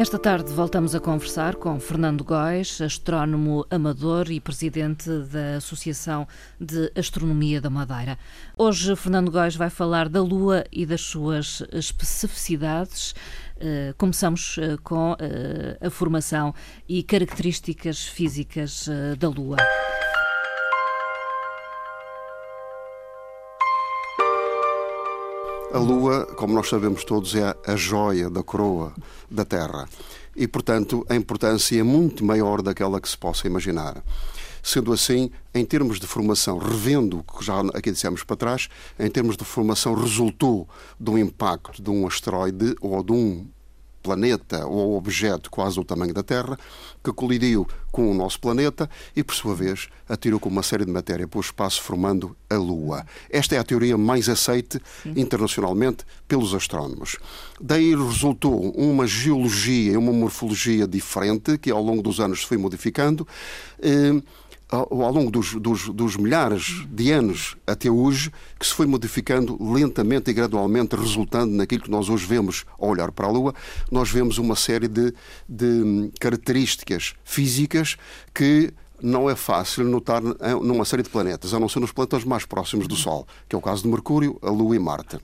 Esta tarde voltamos a conversar com Fernando Góes, astrónomo amador e presidente da Associação de Astronomia da Madeira. Hoje, Fernando Góes vai falar da Lua e das suas especificidades. Uh, começamos uh, com uh, a formação e características físicas da Lua. A Lua, como nós sabemos todos, é a joia da coroa da Terra. E, portanto, a importância é muito maior daquela que se possa imaginar. Sendo assim, em termos de formação, revendo o que já aqui dissemos para trás, em termos de formação, resultou do impacto de um asteroide ou de um planeta ou objeto quase do tamanho da Terra, que colidiu com o nosso planeta e, por sua vez, atirou com uma série de matéria para o espaço, formando a Lua. Esta é a teoria mais aceite internacionalmente pelos astrónomos. Daí resultou uma geologia e uma morfologia diferente, que ao longo dos anos se foi modificando. Eh, ao longo dos, dos, dos, milhares de anos até hoje, que se foi modificando lentamente e gradualmente, resultando naquilo que nós hoje vemos ao olhar para a Lua, nós vemos uma série de, de características físicas que não é fácil notar numa série de planetas, a não ser nos planetas mais próximos do Sol, que é o caso de Mercúrio, a Lua e Marte.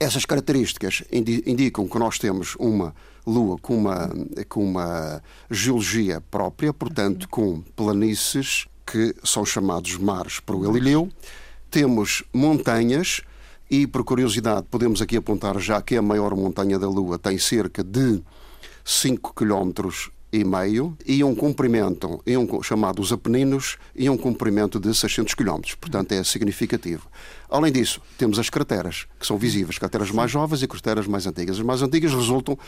Essas características indicam que nós temos uma Lua com uma, com uma geologia própria, portanto, com planícies que são chamados mares para o Galileu. Temos montanhas e, por curiosidade, podemos aqui apontar já que a maior montanha da Lua tem cerca de 5 km e meio e um comprimento, e um, chamado os Apeninos, e um comprimento de 600 km. Portanto, é significativo. Além disso, temos as crateras, que são visíveis, crateras mais jovens e crateras mais antigas. As mais antigas resultam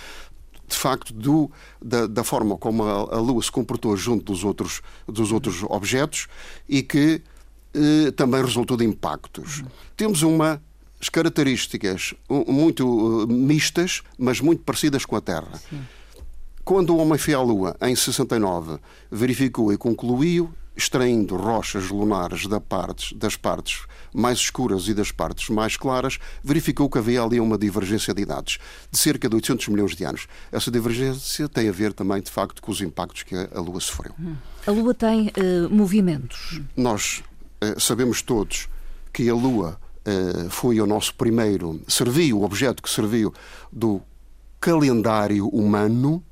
de facto, do, da, da, forma como a, a, Lua se comportou junto dos outros, dos outros objetos e que eh, também resultou de impactos. Temos uma as características muito uh, mistas, mas muito parecidas com a Terra. Sim. Quando o homem foi à Lua, em 69, verificou e concluiu extraindo rochas lunares da partes, das partes mais escuras e das partes mais claras, verificou que havia ali uma divergência de idades de cerca de 800 milhões de anos. Essa divergência tem a ver também, de facto, com os impactos que a Lua sofreu. Hum. A Lua tem uh, movimentos? Nós uh, sabemos todos que a Lua uh, foi o nosso primeiro, serviu, o objeto que serviu do calendário humano,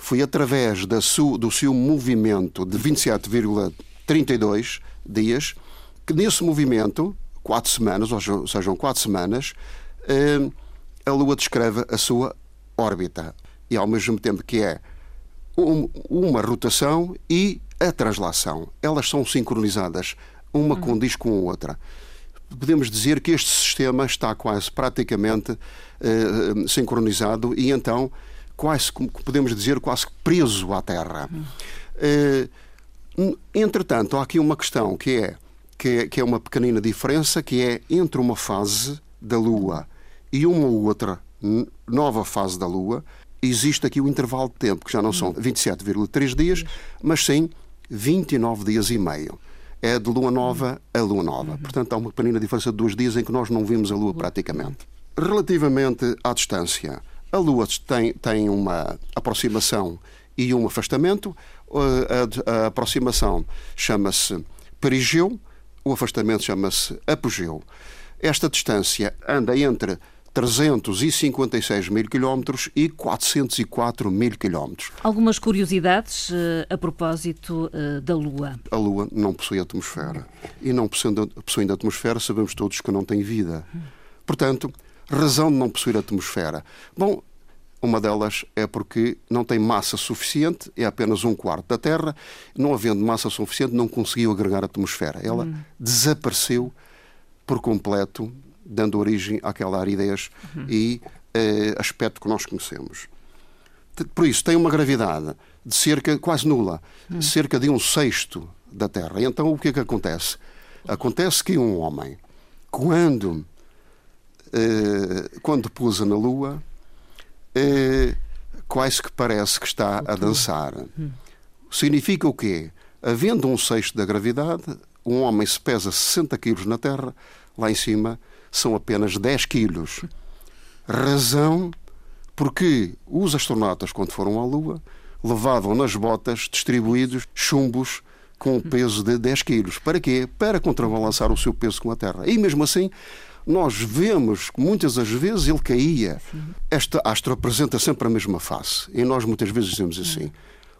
foi através da su, do seu movimento de 27,32 dias que nesse movimento, quatro semanas, ou sejam, quatro semanas, eh, a Lua descreve a sua órbita. E ao mesmo tempo que é uma rotação e a translação. Elas são sincronizadas, uma uhum. condiz com a outra. Podemos dizer que este sistema está quase praticamente uh, sincronizado e então quase, podemos dizer, quase preso à Terra. Uh, entretanto, há aqui uma questão que é que é, que é uma pequenina diferença, que é entre uma fase da Lua e uma outra nova fase da Lua, existe aqui o intervalo de tempo, que já não são 27,3 dias, mas sim 29 dias e meio. É de lua nova a lua nova. Portanto, há uma pequenina diferença de dois dias em que nós não vimos a lua praticamente. Relativamente à distância, a lua tem, tem uma aproximação e um afastamento. A, a, a aproximação chama-se perigeu, o afastamento chama-se apogeu. Esta distância anda entre 356 mil quilómetros e 404 mil quilómetros. Algumas curiosidades uh, a propósito uh, da Lua. A Lua não possui atmosfera. E não possuindo, possuindo atmosfera, sabemos todos que não tem vida. Portanto, razão de não possuir atmosfera. Bom, uma delas é porque não tem massa suficiente, é apenas um quarto da Terra. Não havendo massa suficiente, não conseguiu agregar atmosfera. Ela hum. desapareceu por completo, dando origem àquela aridez uhum. e eh, aspecto que nós conhecemos. Por isso, tem uma gravidade de cerca, quase nula, uhum. cerca de um sexto da Terra. Então o que é que acontece? Acontece que um homem, quando, quando pousa na Lua, eh, quase que parece que está a dançar. Significa o quê? Havendo um sexto da gravidade, um homem se pesa 60 quilos na Terra, lá em cima são apenas 10 quilos. Razão porque os astronautas, quando foram à Lua, levavam nas botas distribuídos chumbos com o peso de 10 quilos. Para quê? Para contrabalançar o seu peso com a Terra. E mesmo assim, nós vemos que muitas das vezes ele caía. Sim. Esta astro apresenta sempre a mesma face. E nós muitas vezes dizemos assim.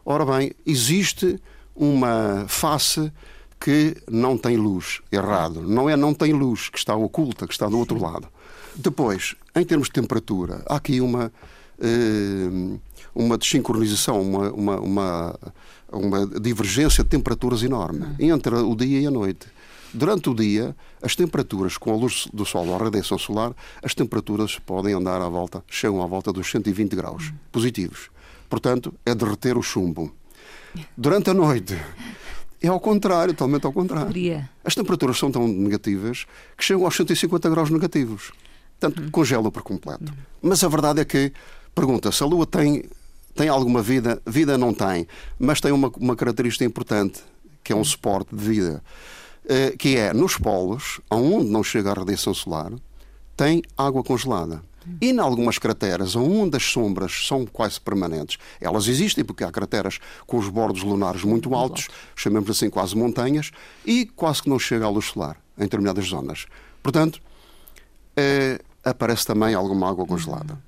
Ora bem, existe uma face que não tem luz. Errado. Não é não tem luz, que está oculta, que está do outro lado. Depois, em termos de temperatura, há aqui uma, eh, uma desincronização, uma, uma, uma, uma divergência de temperaturas enorme hum. entre o dia e a noite. Durante o dia, as temperaturas, com a luz do sol, a radiação solar, as temperaturas podem andar à volta, chegam à volta dos 120 graus hum. positivos. Portanto, é derreter o chumbo. Durante a noite, é ao contrário, totalmente ao contrário. As temperaturas são tão negativas que chegam aos 150 graus negativos. Portanto, hum. congela por completo. Hum. Mas a verdade é que, pergunta-se, a Lua tem, tem alguma vida? Vida não tem, mas tem uma, uma característica importante, que é um suporte de vida, que é, nos polos, onde não chega a radiação solar, tem água congelada. E em algumas crateras, onde as sombras são quase permanentes, elas existem porque há crateras com os bordos lunares muito altos, chamemos assim quase montanhas, e quase que não chega à luz solar em determinadas zonas. Portanto, eh, aparece também alguma água congelada.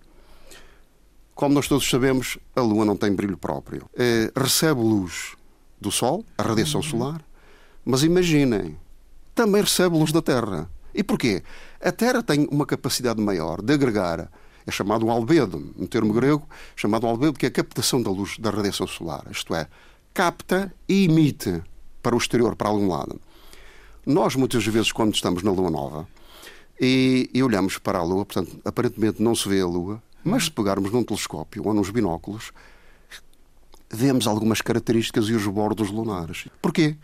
Como nós todos sabemos, a Lua não tem brilho próprio. Eh, recebe luz do Sol, a radiação solar, mas imaginem, também recebe luz da Terra. E porquê? A Terra tem uma capacidade maior de agregar, é chamado albedo, um termo grego chamado albedo, que é a captação da luz da radiação solar, isto é, capta e emite para o exterior, para algum lado. Nós, muitas vezes, quando estamos na Lua Nova e, e olhamos para a Lua, portanto, aparentemente não se vê a Lua, mas se pegarmos num telescópio ou nos binóculos, vemos algumas características e os bordos lunares. Porquê?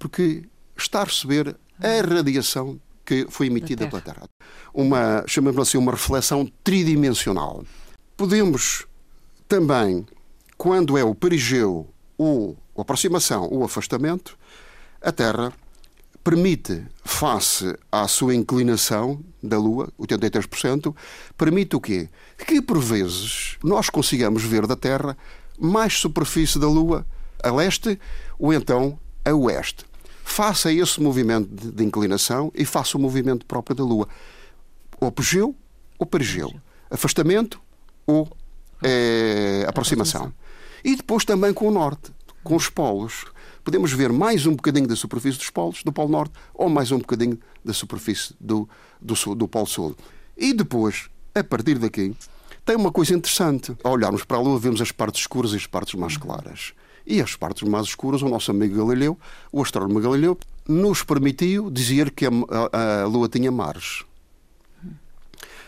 Porque está a receber a radiação que foi emitida pela Terra. Uma, chamamos assim, uma reflexão tridimensional. Podemos também, quando é o perigeu, ou aproximação ou afastamento, a Terra permite, face à sua inclinação da Lua, 83%, permite o quê? Que por vezes nós consigamos ver da Terra mais superfície da Lua a leste ou então a oeste faça esse movimento de, inclinação e faça o movimento próprio da Lua. Ou apogeu ou perigeu. Afastamento ou é, aproximação. E depois também com o norte, com os polos. Podemos ver mais um bocadinho da superfície dos polos, do Polo Norte, ou mais um bocadinho da superfície do, do, sul, do Polo Sul. E depois, a partir daqui, tem uma coisa interessante. Ao olharmos para a Lua, vemos as partes escuras e as partes mais claras. E as partes mais escuras, o nosso amigo Galileu, o astrónomo Galileu, nos permitiu dizer que a, a, a Lua tinha mares.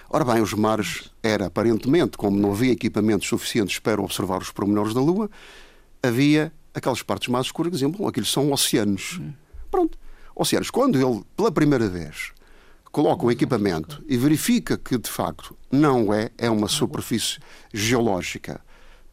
Ora bem, os mares era aparentemente, como não havia equipamentos suficientes para observar os pormenores da Lua, havia aquelas partes mais escuras que diziam, bom, aqueles são oceanos. Pronto, oceanos. Quando ele, pela primeira vez, coloca o equipamento e verifica que, de facto, não é, é uma superfície geológica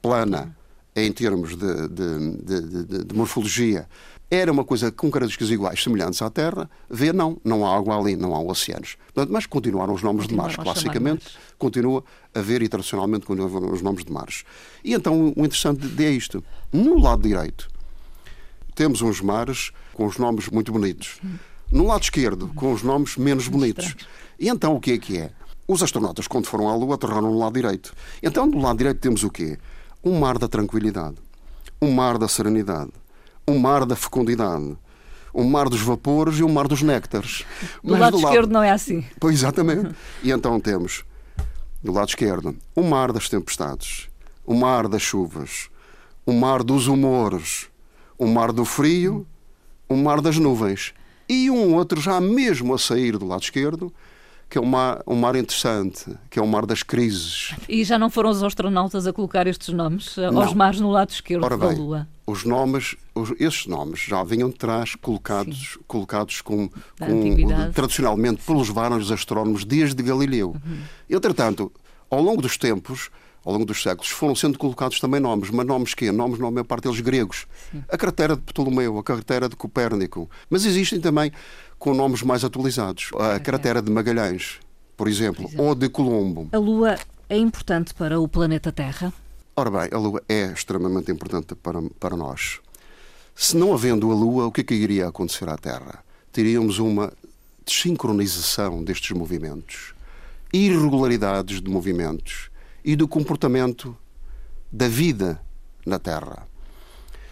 plana, em termos de, de, de, de, morfologia, era uma coisa com características iguais, semelhantes à Terra, vê não, não há água ali, não há oceanos. mas continuaram os nomes de mares, classicamente, continua a haver e tradicionalmente continuam os nomes de mares. E então o interessante é isto. No lado direito, temos uns mares com os nomes muito bonitos. No lado esquerdo, com os nomes menos bonitos. E então o que é que é? Os astronautas, quando foram à Lua, aterraram no lado direito. Então, no lado direito temos o quê? Um mar da tranquilidade, um mar da serenidade, um mar da fecundidade, um mar dos vapores e um mar dos néctares. Do Mas lado do esquerdo lado... não é assim. Pois, exatamente. E então temos, do lado esquerdo, o mar das tempestades, o mar das chuvas, o mar dos humores, o mar do frio, o mar das nuvens. E um outro já mesmo a sair do lado esquerdo, que é um mar, um mar interessante, que é o mar das crises. E já não foram os astronautas a colocar estes nomes eh, não. aos mares no lado esquerdo Ora bem, da Lua? Os nomes, os, esses nomes já vinham de trás colocados, colocados com, com tradicionalmente pelos vários astrónomos desde Galileu. Uhum. Entretanto, ao longo dos tempos, ao longo dos séculos, foram sendo colocados também nomes, mas nomes que Nomes, na maior parte deles gregos. Sim. A carteira de Ptolomeu, a carteira de Copérnico. Mas existem também com nomes mais atualizados. A carteira de Magalhães, por exemplo, por exemplo, ou de Colombo. A Lua é importante para o planeta Terra? Ora bem, a Lua é extremamente importante para, para nós. Se não havendo a Lua, o que é que iria acontecer à Terra? Teríamos uma desincronização destes movimentos, irregularidades de movimentos e do comportamento da vida na Terra.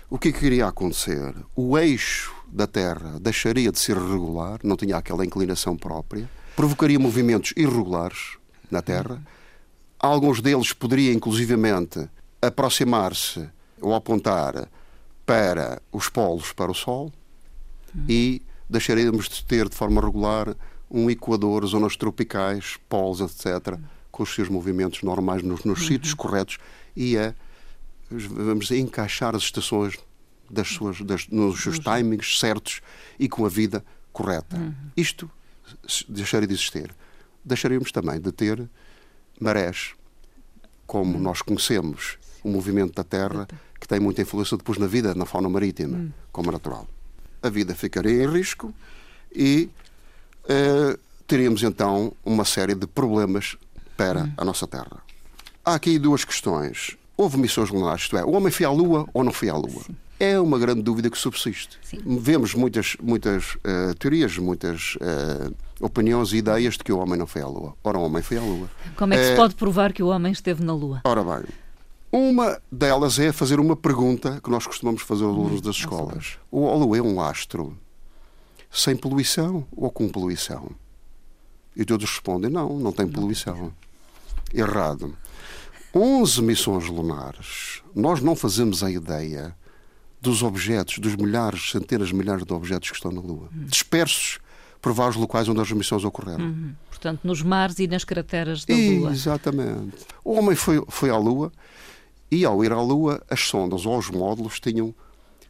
O que é que iria acontecer? O eixo da Terra deixaria de ser regular, não tinha aquela inclinação própria, provocaria movimentos irregulares na Terra. Alguns deles poderiam, inclusivamente, aproximar-se ou apontar para os polos, para o Sol, e deixaríamos de ter de forma regular um equador, zonas tropicais, polos, etc., com os seus movimentos normais nos, nos uhum. sítios corretos e a, vamos encaixar as estações das suas, das, nos seus timings certos e com a vida correta. Uhum. Isto deixaria de existir. Deixaríamos também de ter marés, como uhum. nós conhecemos o movimento da Terra, que tem muita influência depois na vida, na fauna marítima, uhum. como natural. A vida ficaria em risco e uh, teríamos então uma série de problemas para uhum. a nossa Terra. Há aqui duas questões. Houve missões lunares, isto é, o homem foi à Lua ou não foi à Lua? Sim é uma grande dúvida que subsiste. Sim. Vemos muitas, muitas uh, teorias, muitas uh, opiniões e ideias de que o homem não foi à Lua. Ora, o homem foi à Lua. Como é que uh, se pode provar que o homem esteve na Lua? Ora bem, uma delas é fazer uma pergunta que nós costumamos fazer aos alunos das escolas. O Lua é um astro sem poluição ou com poluição? E todos respondem, não, não tem poluição. Errado. 11 missões lunares. Nós não fazemos a ideia dos objetos, dos milhares, centenas de milhares de objetos que estão na Lua, uhum. dispersos por vários locais onde as missões ocorreram. Uhum. Portanto, nos mares e nas crateras da Lua. Exatamente. O homem foi, foi à Lua e, ao ir à Lua, as sondas ou os módulos tinham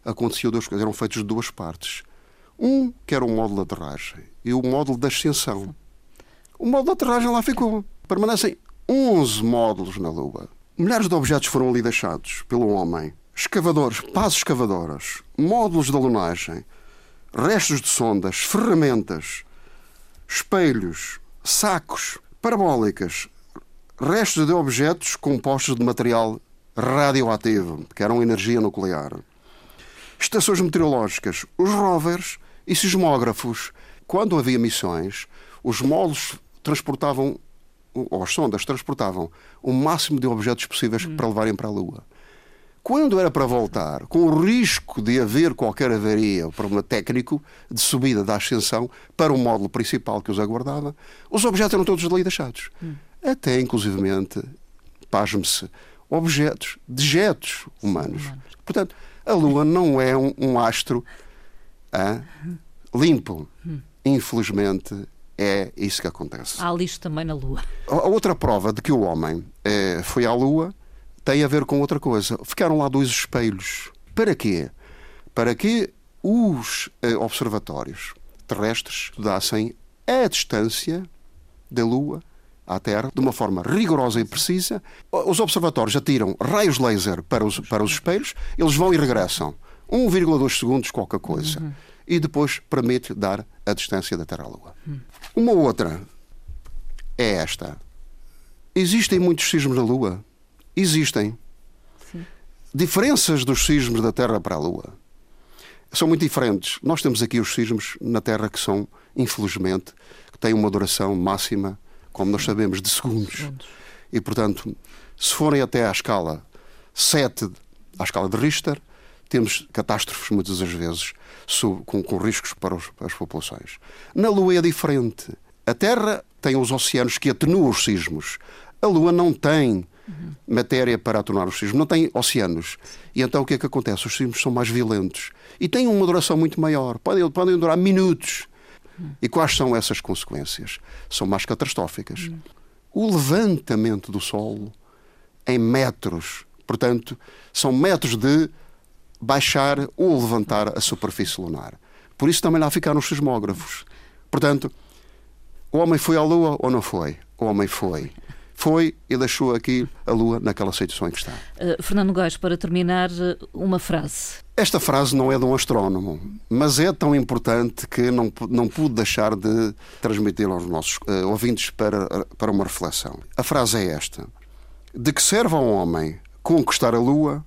acontecido duas coisas, eram feitos de duas partes. Um, que era o módulo de aterragem, e o módulo de ascensão. O módulo de aterragem lá ficou. Permanecem 11 módulos na Lua. Milhares de objetos foram ali deixados pelo homem escavadores, pás escavadoras, módulos de alunagem, restos de sondas, ferramentas, espelhos, sacos, parabólicas, restos de objetos compostos de material radioativo, que eram energia nuclear, estações meteorológicas, os rovers e sismógrafos. Quando havia missões, os módulos transportavam, ou as sondas transportavam, o máximo de objetos possíveis hum. para levarem para a Lua. Quando era para voltar, com o risco de haver qualquer avaria ou problema técnico de subida da ascensão para o módulo principal que os aguardava, os objetos eram todos ali deixados. Hum. Até, inclusivamente, pasme-se, objetos, dejetos humanos. humanos. Portanto, a Lua não é um, um astro ah, limpo. Hum. Infelizmente, é isso que acontece. Há lixo também na Lua. A outra prova de que o homem eh, foi à Lua tem a ver com outra coisa. Ficaram lá dois espelhos. Para quê? Para que os eh, observatórios terrestres estudassem a distância da Lua à Terra de uma forma rigorosa e precisa. Os observatórios atiram raios laser para os, para os espelhos, eles vão e regressam. 1,2 segundos, qualquer coisa. Uhum. E depois permite dar a distância da Terra à Lua. Uhum. Uma outra é esta. Existem muitos sismos na Lua? existem. Sim. Diferenças dos sismos da Terra para a Lua são muito diferentes. Nós temos aqui os sismos na Terra que são, infelizmente, que têm uma duração máxima, como nós sabemos, de segundos. segundos. E, portanto, se forem até à escala 7, à escala de Richter, temos catástrofes muitas das vezes com, com riscos para, os, as populações. Na Lua é diferente. A Terra tem os oceanos que atenuam os sismos. A Lua não tem uhum. matéria para aturar os sismos, não tem oceanos. E então o que é que acontece? Os sismos são mais violentos e têm uma duração muito maior, podem, podem durar minutos. E quais são essas consequências? São mais catastróficas. O levantamento do solo em metros, portanto, são metros de baixar ou levantar a superfície lunar. Por isso também lá ficaram os sismógrafos. Portanto, o homem foi à Lua ou não foi? O homem foi foi e deixou aqui a Lua naquela situação em que está. Uh, Fernando Góes, para terminar, eh, uma frase. Esta frase não é de um astrónomo, mas é tão importante que não, não pude deixar de transmiti-la aos nossos uh, ouvintes para, para uma reflexão. A frase é esta: De que serve ao homem conquistar a Lua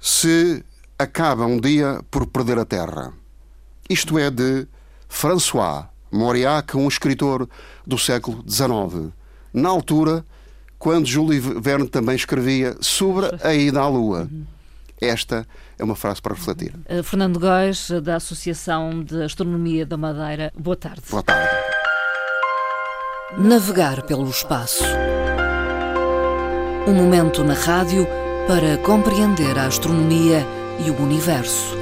se acaba um dia por perder a Terra? Isto é de François Mauriac, um escritor do século XIX na altura, quando Júlio Verne também escrevia sobre a ida à Lua. Esta é uma frase para refletir. Uh, Fernando Góes, da Associação de Astronomia da Madeira, boa tarde. Boa tarde. Navegar pelo espaço. Um momento na rádio para compreender a astronomia e o universo.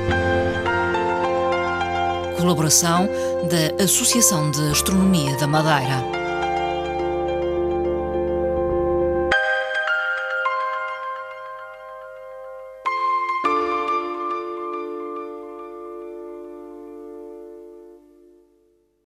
Colaboração da Associação de Astronomia da Madeira.